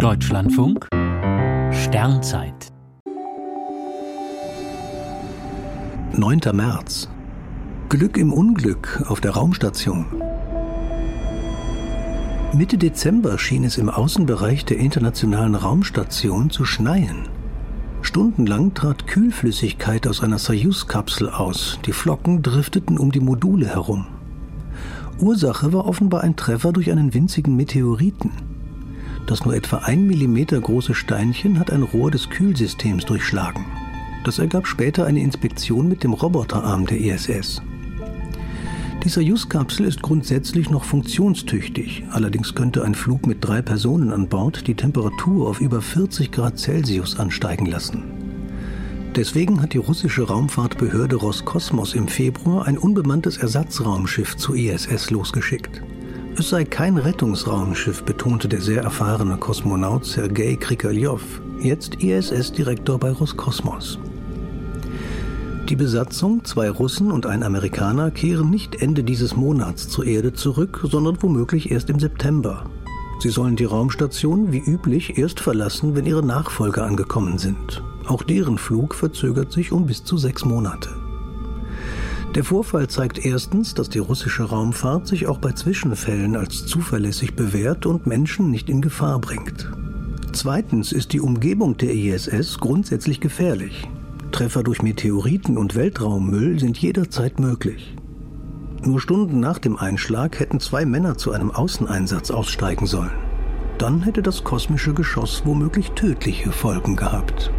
Deutschlandfunk Sternzeit 9. März Glück im Unglück auf der Raumstation. Mitte Dezember schien es im Außenbereich der Internationalen Raumstation zu schneien. Stundenlang trat Kühlflüssigkeit aus einer Soyuz-Kapsel aus. Die Flocken drifteten um die Module herum. Ursache war offenbar ein Treffer durch einen winzigen Meteoriten. Das nur etwa ein Millimeter große Steinchen hat ein Rohr des Kühlsystems durchschlagen. Das ergab später eine Inspektion mit dem Roboterarm der ISS. Die Soyuz-Kapsel ist grundsätzlich noch funktionstüchtig, allerdings könnte ein Flug mit drei Personen an Bord die Temperatur auf über 40 Grad Celsius ansteigen lassen. Deswegen hat die russische Raumfahrtbehörde Roskosmos im Februar ein unbemanntes Ersatzraumschiff zur ISS losgeschickt. Es sei kein Rettungsraumschiff, betonte der sehr erfahrene Kosmonaut Sergei Krikalev, jetzt ISS-Direktor bei Roskosmos. Die Besatzung, zwei Russen und ein Amerikaner, kehren nicht Ende dieses Monats zur Erde zurück, sondern womöglich erst im September. Sie sollen die Raumstation wie üblich erst verlassen, wenn ihre Nachfolger angekommen sind. Auch deren Flug verzögert sich um bis zu sechs Monate. Der Vorfall zeigt erstens, dass die russische Raumfahrt sich auch bei Zwischenfällen als zuverlässig bewährt und Menschen nicht in Gefahr bringt. Zweitens ist die Umgebung der ISS grundsätzlich gefährlich. Treffer durch Meteoriten und Weltraummüll sind jederzeit möglich. Nur Stunden nach dem Einschlag hätten zwei Männer zu einem Außeneinsatz aussteigen sollen. Dann hätte das kosmische Geschoss womöglich tödliche Folgen gehabt.